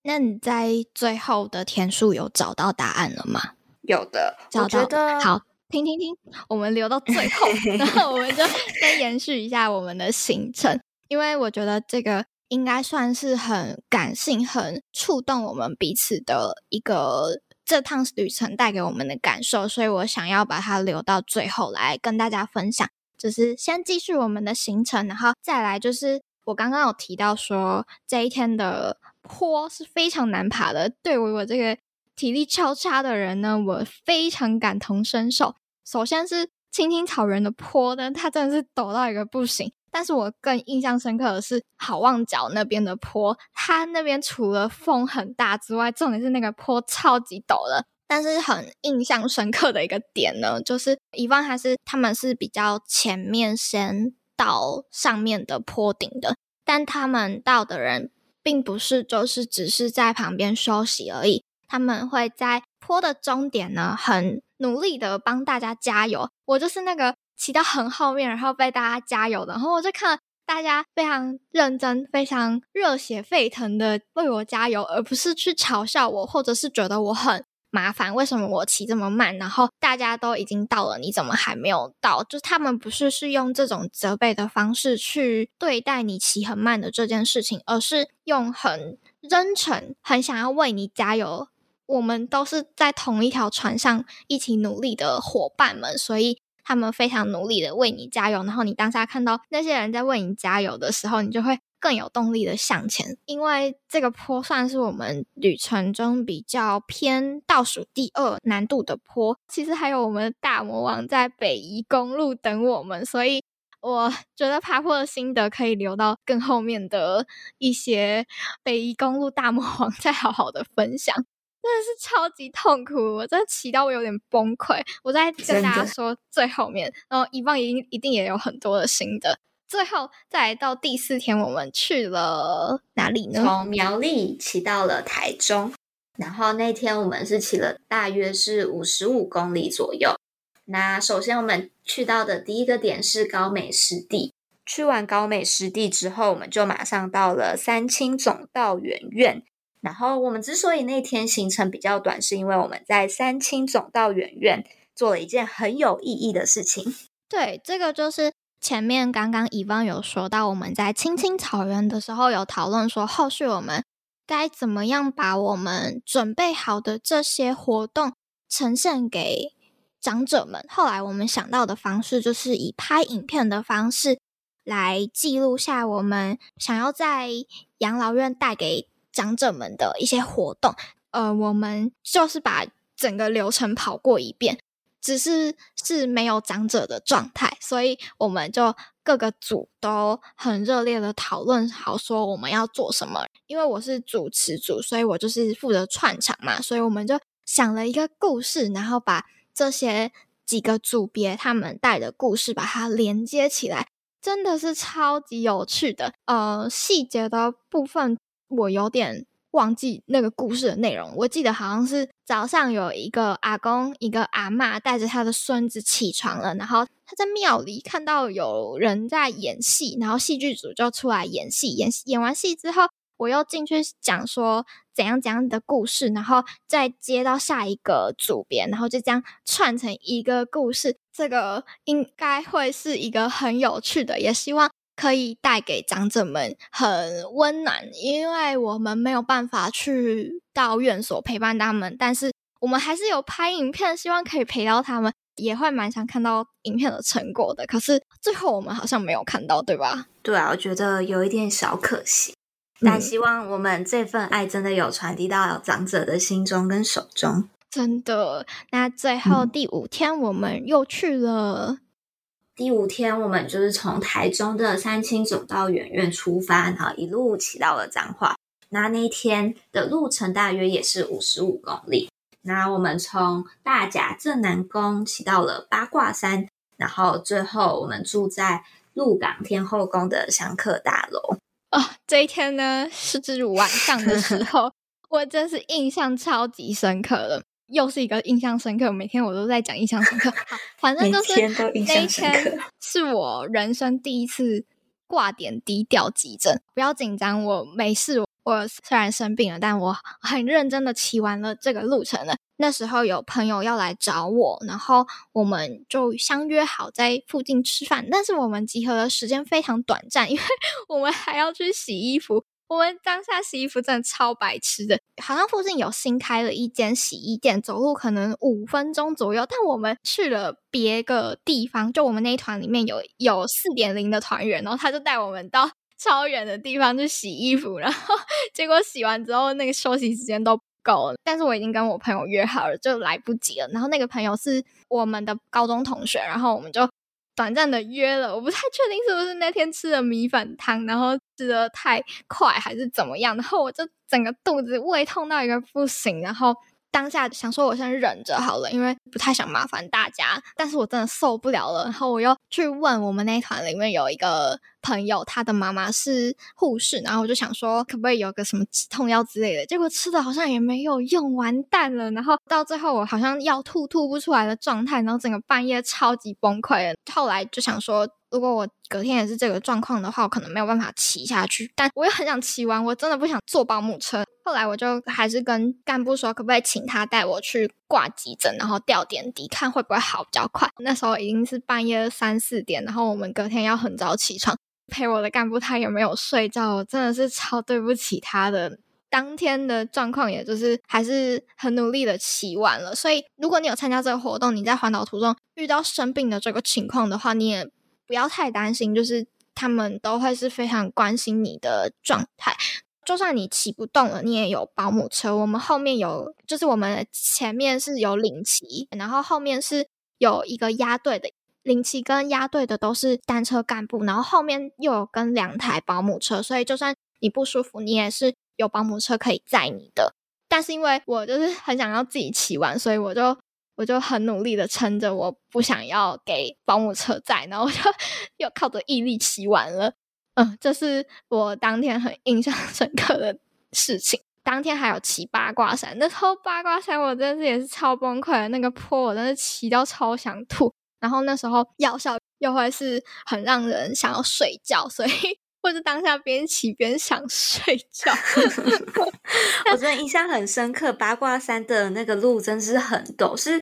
那你在最后的天数有找到答案了吗？有的，找到。好，停停停，我们留到最后，[laughs] 然后我们就再延续一下我们的行程，因为我觉得这个应该算是很感性、很触动我们彼此的一个。这趟旅程带给我们的感受，所以我想要把它留到最后来跟大家分享。就是先继续我们的行程，然后再来就是我刚刚有提到说这一天的坡是非常难爬的。对于我这个体力超差的人呢，我非常感同身受。首先是青青草原的坡呢，它真的是陡到一个不行。但是我更印象深刻的是好望角那边的坡，它那边除了风很大之外，重点是那个坡超级陡的。但是很印象深刻的一个点呢，就是以往还是他们是比较前面先到上面的坡顶的，但他们到的人并不是就是只是在旁边休息而已，他们会在坡的终点呢，很努力的帮大家加油。我就是那个。骑到很后面，然后被大家加油的，然后我就看大家非常认真、非常热血沸腾的为我加油，而不是去嘲笑我，或者是觉得我很麻烦，为什么我骑这么慢？然后大家都已经到了，你怎么还没有到？就他们不是是用这种责备的方式去对待你骑很慢的这件事情，而是用很真诚、很想要为你加油。我们都是在同一条船上一起努力的伙伴们，所以他们非常努力的为你加油。然后你当下看到那些人在为你加油的时候，你就会更有动力的向前。因为这个坡算是我们旅程中比较偏倒数第二难度的坡，其实还有我们的大魔王在北宜公路等我们，所以。我觉得爬坡的心得可以留到更后面的一些北宜公路大魔王再好好的分享，真的是超级痛苦，我真的骑到我有点崩溃。我在跟大家说最后面，然后以望一定一定也有很多的心得。最后再到第四天，我们去了哪里呢？从苗栗骑到了台中，然后那天我们是骑了大约是五十五公里左右。那首先我们去到的第一个点是高美湿地。去完高美湿地之后，我们就马上到了三清总道园院。然后我们之所以那天行程比较短，是因为我们在三清总道园院做了一件很有意义的事情。对，这个就是前面刚刚乙方有说到，我们在青青草原的时候有讨论说，后续我们该怎么样把我们准备好的这些活动呈现给。长者们，后来我们想到的方式就是以拍影片的方式来记录下我们想要在养老院带给长者们的一些活动。呃，我们就是把整个流程跑过一遍，只是是没有长者的状态，所以我们就各个组都很热烈的讨论好说我们要做什么。因为我是主持组，所以我就是负责串场嘛，所以我们就想了一个故事，然后把。这些几个组别他们带的故事，把它连接起来，真的是超级有趣的。呃，细节的部分我有点忘记那个故事的内容。我记得好像是早上有一个阿公、一个阿妈带着他的孙子起床了，然后他在庙里看到有人在演戏，然后戏剧组就出来演戏。演演完戏之后。我又进去讲说怎样怎样的故事，然后再接到下一个组编，然后就这样串成一个故事。这个应该会是一个很有趣的，也希望可以带给长者们很温暖。因为我们没有办法去到院所陪伴他们，但是我们还是有拍影片，希望可以陪到他们，也会蛮想看到影片的成果的。可是最后我们好像没有看到，对吧？对啊，我觉得有一点小可惜。但希望我们这份爱真的有传递到长者的心中跟手中。真的，那最后第五天我们又去了。第五天我们就是从台中的三清总道远院出发，然后一路骑到了彰化。那那一天的路程大约也是五十五公里。那我们从大甲镇南宫骑到了八卦山，然后最后我们住在鹿港天后宫的香客大楼。哦，这一天呢，是至晚上的时候，[laughs] 我真是印象超级深刻了。又是一个印象深刻，每天我都在讲印象深刻。[laughs] 好，反正就是那一天是我人生第一次挂点低调急诊。不要紧张，我没事。我虽然生病了，但我很认真的骑完了这个路程了。那时候有朋友要来找我，然后我们就相约好在附近吃饭。但是我们集合的时间非常短暂，因为 [laughs] 我们还要去洗衣服。我们当下洗衣服真的超白痴的，好像附近有新开了一间洗衣店，走路可能五分钟左右。但我们去了别个地方，就我们那一团里面有有四点零的团员，然后他就带我们到。[laughs] 超远的地方去洗衣服，然后 [laughs] 结果洗完之后，那个休息时间都不够了。但是我已经跟我朋友约好了，就来不及了。然后那个朋友是我们的高中同学，然后我们就短暂的约了。我不太确定是不是那天吃的米粉汤，然后吃的太快还是怎么样，然后我就整个肚子胃痛到一个不行，然后。当下想说，我先忍着好了，因为不太想麻烦大家。但是我真的受不了了，然后我又去问我们那一团里面有一个朋友，他的妈妈是护士，然后我就想说，可不可以有个什么止痛药之类的？结果吃的好像也没有用，完蛋了。然后到最后，我好像要吐吐不出来的状态，然后整个半夜超级崩溃。后来就想说。如果我隔天也是这个状况的话，我可能没有办法骑下去。但我又很想骑完，我真的不想坐保姆车。后来我就还是跟干部说，可不可以请他带我去挂急诊，然后吊点滴，看会不会好比较快。那时候已经是半夜三四点，然后我们隔天要很早起床。陪我的干部他也没有睡觉，真的是超对不起他的。当天的状况，也就是还是很努力的骑完了。所以，如果你有参加这个活动，你在环岛途中遇到生病的这个情况的话，你也不要太担心，就是他们都会是非常关心你的状态。就算你骑不动了，你也有保姆车。我们后面有，就是我们前面是有领骑，然后后面是有一个压队的。领骑跟压队的都是单车干部，然后后面又有跟两台保姆车，所以就算你不舒服，你也是有保姆车可以载你的。但是因为我就是很想要自己骑完，所以我就我就很努力的撑着，我不想要给保姆车载，然后我就 [laughs] 又靠着毅力骑完了。嗯，这是我当天很印象 [laughs] 深刻的事情。当天还有骑八卦山，那时候八卦山我真是也是超崩溃的，那个坡我真是骑到超想吐。然后那时候药效又会是很让人想要睡觉，所以 [laughs] 或者当下边骑边想睡觉。我真的印象很深刻，八卦山的那个路真是很陡，是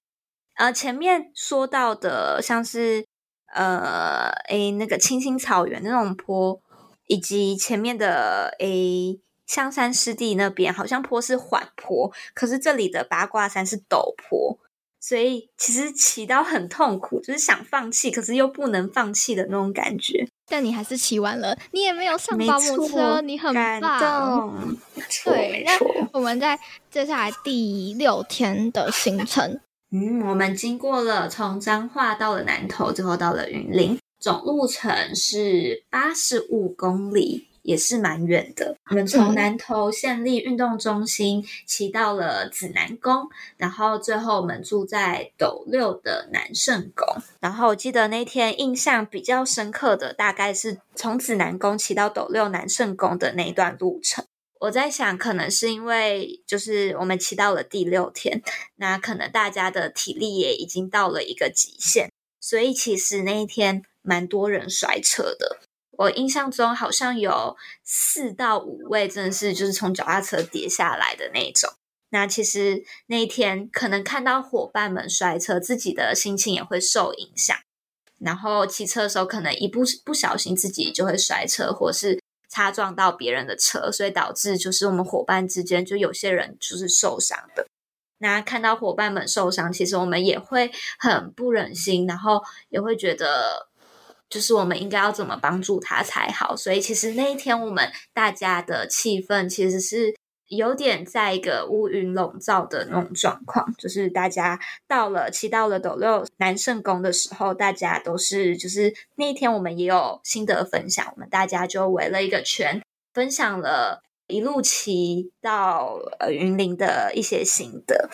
呃前面说到的像是呃诶那个青青草原那种坡，以及前面的诶香山湿地那边好像坡是缓坡，可是这里的八卦山是陡坡。所以其实骑到很痛苦，就是想放弃，可是又不能放弃的那种感觉。但你还是骑完了，你也没有上保姆车，你很棒。对，那我们在接下来第六天的行程，嗯，我们经过了从彰化到了南投，最后到了云林，总路程是八十五公里。也是蛮远的。我们从南投县立运动中心骑到了紫南宫，然后最后我们住在斗六的南圣宫。然后我记得那天印象比较深刻的，大概是从紫南宫骑到斗六南圣宫的那一段路程。我在想，可能是因为就是我们骑到了第六天，那可能大家的体力也已经到了一个极限，所以其实那一天蛮多人摔车的。我印象中好像有四到五位，真的是就是从脚踏车跌下来的那种。那其实那一天可能看到伙伴们摔车，自己的心情也会受影响。然后骑车的时候，可能一不不小心自己就会摔车，或是擦撞到别人的车，所以导致就是我们伙伴之间就有些人就是受伤的。那看到伙伴们受伤，其实我们也会很不忍心，然后也会觉得。就是我们应该要怎么帮助他才好，所以其实那一天我们大家的气氛其实是有点在一个乌云笼罩的那种状况。就是大家到了骑到了斗六南圣宫的时候，大家都是就是那一天我们也有心得分享，我们大家就围了一个圈，分享了一路骑到呃云林的一些心得。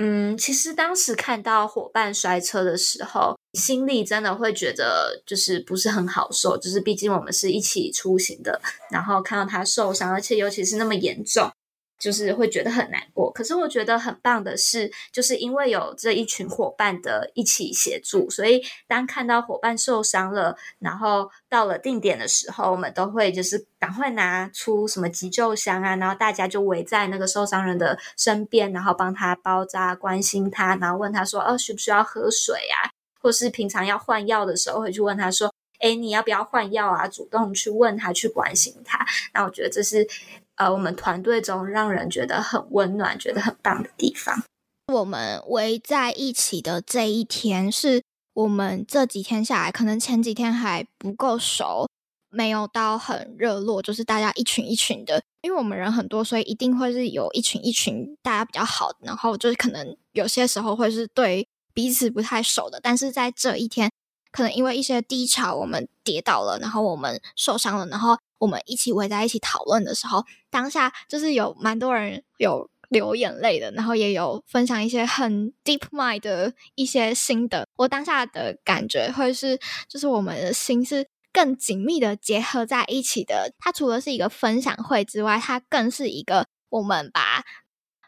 嗯，其实当时看到伙伴摔车的时候，心里真的会觉得就是不是很好受，就是毕竟我们是一起出行的，然后看到他受伤，而且尤其是那么严重。就是会觉得很难过，可是我觉得很棒的是，就是因为有这一群伙伴的一起协助，所以当看到伙伴受伤了，然后到了定点的时候，我们都会就是赶快拿出什么急救箱啊，然后大家就围在那个受伤人的身边，然后帮他包扎、关心他，然后问他说：“哦，需不需要喝水啊？”或是平常要换药的时候，会去问他说：“哎，你要不要换药啊？”主动去问他，去关心他。那我觉得这是。呃，我们团队中让人觉得很温暖、觉得很棒的地方。我们围在一起的这一天，是我们这几天下来，可能前几天还不够熟，没有到很热络，就是大家一群一群的。因为我们人很多，所以一定会是有一群一群大家比较好，然后就是可能有些时候会是对彼此不太熟的。但是在这一天，可能因为一些低潮，我们跌倒了，然后我们受伤了，然后。我们一起围在一起讨论的时候，当下就是有蛮多人有流眼泪的，然后也有分享一些很 deep mind 的一些心得。我当下的感觉会是，就是我们的心是更紧密的结合在一起的。它除了是一个分享会之外，它更是一个我们把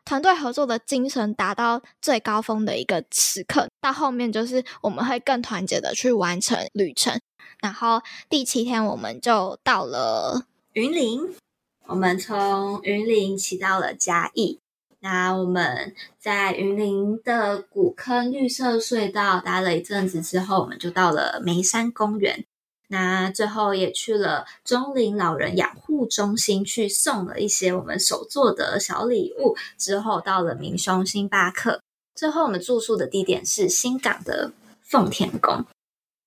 团队合作的精神达到最高峰的一个时刻。到后面就是我们会更团结的去完成旅程。然后第七天我们就到了云林，我们从云林骑到了嘉义。那我们在云林的古坑绿色隧道待了一阵子之后，我们就到了梅山公园。那最后也去了中龄老人养护中心，去送了一些我们手做的小礼物。之后到了明雄星巴克，最后我们住宿的地点是新港的奉田宫。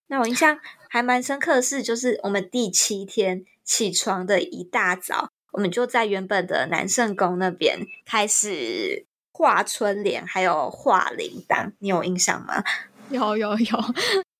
那我印象还蛮深刻的是，就是我们第七天起床的一大早，我们就在原本的南圣宫那边开始画春联，还有画铃铛。你有印象吗？有有有。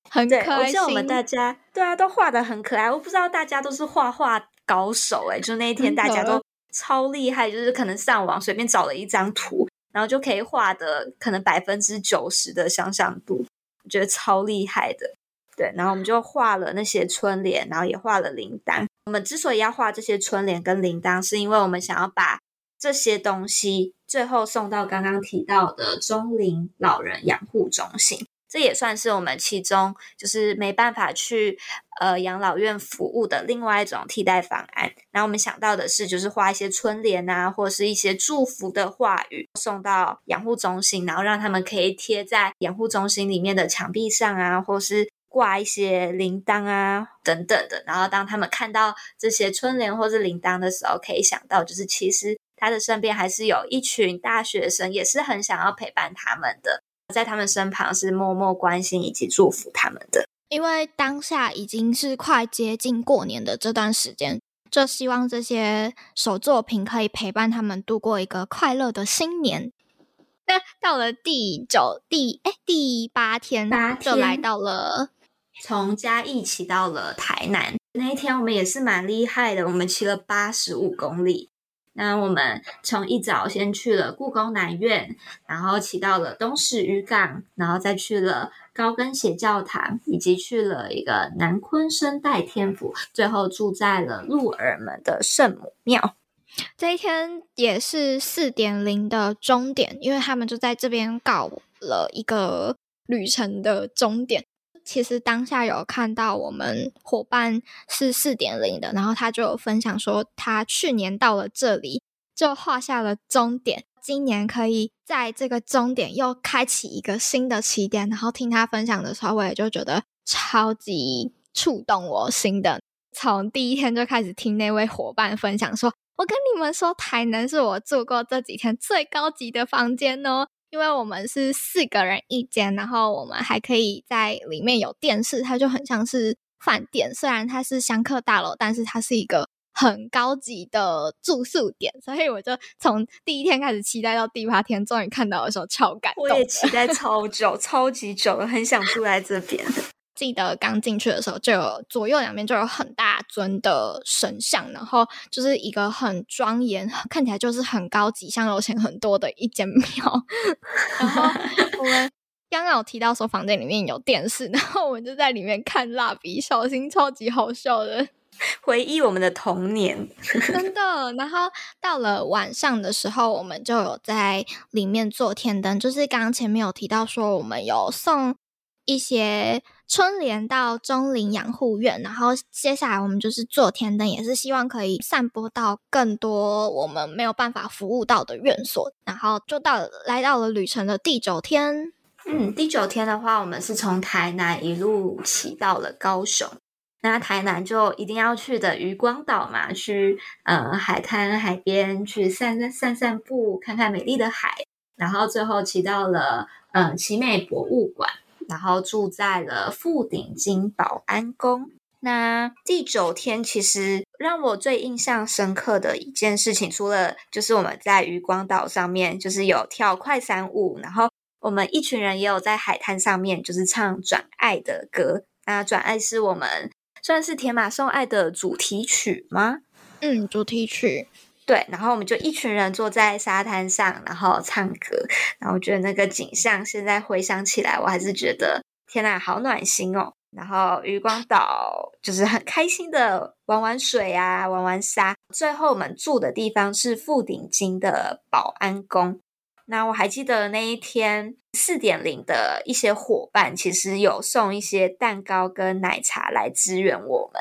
很对，开心。我我们大家对啊，都画的很可爱。我不知道大家都是画画高手哎，就那一天大家都超厉害，就是可能上网随便找了一张图，然后就可以画的可能百分之九十的想象度，我觉得超厉害的。对，然后我们就画了那些春联，然后也画了铃铛。我们之所以要画这些春联跟铃铛，是因为我们想要把这些东西最后送到刚刚提到的中龄老人养护中心。这也算是我们其中就是没办法去呃养老院服务的另外一种替代方案。然后我们想到的是，就是画一些春联啊，或是一些祝福的话语，送到养护中心，然后让他们可以贴在养护中心里面的墙壁上啊，或是挂一些铃铛啊等等的。然后当他们看到这些春联或是铃铛的时候，可以想到，就是其实他的身边还是有一群大学生，也是很想要陪伴他们的。在他们身旁是默默关心以及祝福他们的，因为当下已经是快接近过年的这段时间，就希望这些手作品可以陪伴他们度过一个快乐的新年。那到了第九、第哎第八天，就来到了从嘉义骑到了台南。那一天我们也是蛮厉害的，我们骑了八十五公里。那我们从一早先去了故宫南院，然后骑到了东石渔港，然后再去了高跟鞋教堂，以及去了一个南昆生代天府，最后住在了鹿耳门的圣母庙。这一天也是四点零的终点，因为他们就在这边告了一个旅程的终点。其实当下有看到我们伙伴是四点零的，然后他就分享说，他去年到了这里就画下了终点，今年可以在这个终点又开启一个新的起点。然后听他分享的时候，我也就觉得超级触动我心的。从第一天就开始听那位伙伴分享说，我跟你们说，台南是我住过这几天最高级的房间哦。因为我们是四个人一间，然后我们还可以在里面有电视，它就很像是饭店。虽然它是香客大楼，但是它是一个很高级的住宿点，所以我就从第一天开始期待到第八天，终于看到的时候超感动。我也期待 [laughs] 超久，超级久了，很想住在这边。记得刚进去的时候，就有左右两边就有很大尊的神像，然后就是一个很庄严，看起来就是很高级、香油钱很多的一间庙。[laughs] 然后我们刚刚有提到说房间里面有电视，然后我们就在里面看蜡笔小新，超级好笑的，回忆我们的童年，[laughs] 真的。然后到了晚上的时候，我们就有在里面做天灯，就是刚刚前面有提到说我们有送一些。春联到中龄养护院，然后接下来我们就是做天灯，也是希望可以散播到更多我们没有办法服务到的院所。然后就到来到了旅程的第九天。嗯，第九天的话，我们是从台南一路骑到了高雄。那台南就一定要去的渔光岛嘛，去呃海滩海边去散散散散步，看看美丽的海。然后最后骑到了嗯奇美博物馆。然后住在了富鼎金保安宫。那第九天，其实让我最印象深刻的一件事情，除了就是我们在渔光岛上面就是有跳快闪舞，然后我们一群人也有在海滩上面就是唱《转爱》的歌。那《转爱》是我们算是《铁马送爱》的主题曲吗？嗯，主题曲。对，然后我们就一群人坐在沙滩上，然后唱歌，然后我觉得那个景象，现在回想起来，我还是觉得天呐，好暖心哦。然后渔光岛就是很开心的玩玩水啊，玩玩沙。最后我们住的地方是富鼎金的保安宫。那我还记得那一天四点零的一些伙伴，其实有送一些蛋糕跟奶茶来支援我们。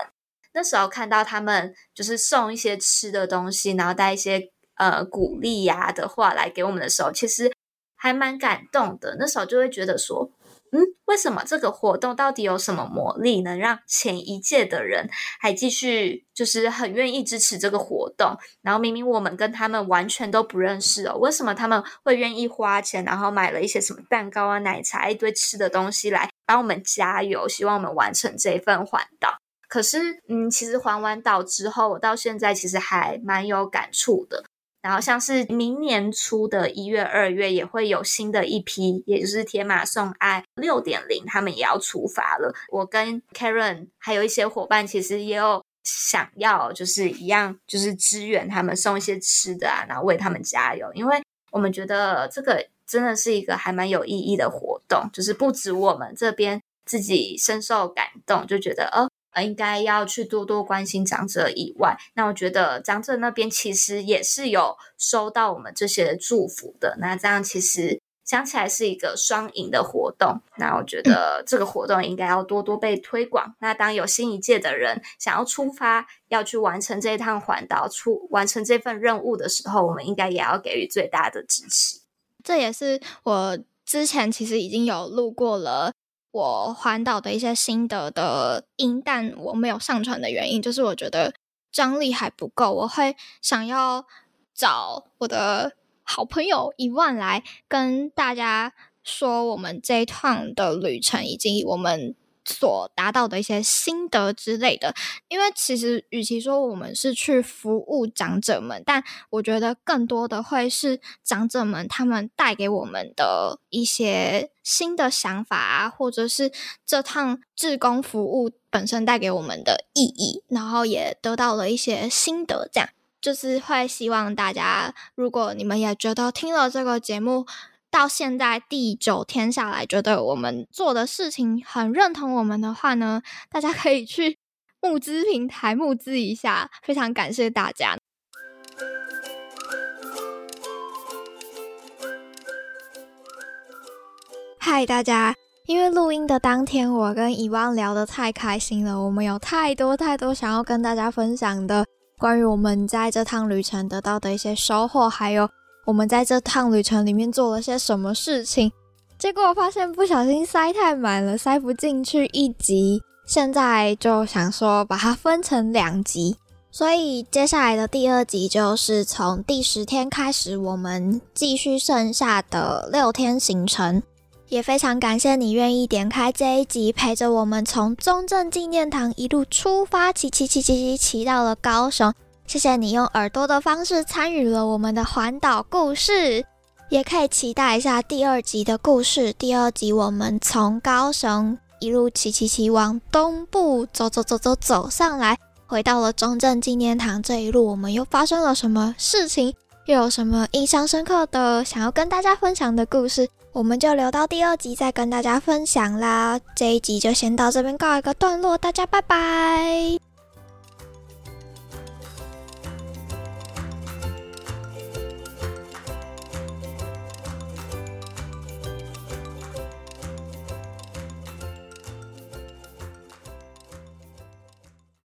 那时候看到他们就是送一些吃的东西，然后带一些呃鼓励呀的话来给我们的时候，其实还蛮感动的。那时候就会觉得说。嗯，为什么这个活动到底有什么魔力，能让前一届的人还继续就是很愿意支持这个活动？然后明明我们跟他们完全都不认识哦，为什么他们会愿意花钱，然后买了一些什么蛋糕啊、奶茶一堆吃的东西来帮我们加油，希望我们完成这一份环岛？可是，嗯，其实环完岛之后，我到现在其实还蛮有感触的。然后像是明年初的一月、二月也会有新的一批，也就是铁马送爱六点零，他们也要出发了。我跟 Karen 还有一些伙伴，其实也有想要，就是一样，就是支援他们送一些吃的啊，然后为他们加油。因为我们觉得这个真的是一个还蛮有意义的活动，就是不止我们这边自己深受感动，就觉得哦。呃，应该要去多多关心长者以外，那我觉得长者那边其实也是有收到我们这些祝福的。那这样其实想起来是一个双赢的活动。那我觉得 [clears throat] 这个活动应该要多多被推广。那当有新一届的人想要出发，要去完成这一趟环岛，出完成这份任务的时候，我们应该也要给予最大的支持。这也是我之前其实已经有录过了。我环岛的一些心得的音，但我没有上传的原因，就是我觉得张力还不够。我会想要找我的好朋友一万来跟大家说，我们这一趟的旅程以及我们。所达到的一些心得之类的，因为其实与其说我们是去服务长者们，但我觉得更多的会是长者们他们带给我们的一些新的想法啊，或者是这趟志工服务本身带给我们的意义，然后也得到了一些心得。这样就是会希望大家，如果你们也觉得听了这个节目。到现在第九天下来，觉得我们做的事情很认同我们的话呢，大家可以去 [laughs] 募资平台募资一下，非常感谢大家。嗨，大家！因为录音的当天，我跟遗忘聊得太开心了，我们有太多太多想要跟大家分享的，关于我们在这趟旅程得到的一些收获，还有。我们在这趟旅程里面做了些什么事情？结果我发现不小心塞太满了，塞不进去一集。现在就想说把它分成两集，所以接下来的第二集就是从第十天开始，我们继续剩下的六天行程。也非常感谢你愿意点开这一集，陪着我们从中正纪念堂一路出发，骑骑骑骑骑骑到了高雄。谢谢你用耳朵的方式参与了我们的环岛故事，也可以期待一下第二集的故事。第二集我们从高雄一路骑骑骑往东部走走走走走上来，回到了中正纪念堂。这一路我们又发生了什么事情？又有什么印象深刻的想要跟大家分享的故事？我们就留到第二集再跟大家分享啦。这一集就先到这边告一个段落，大家拜拜。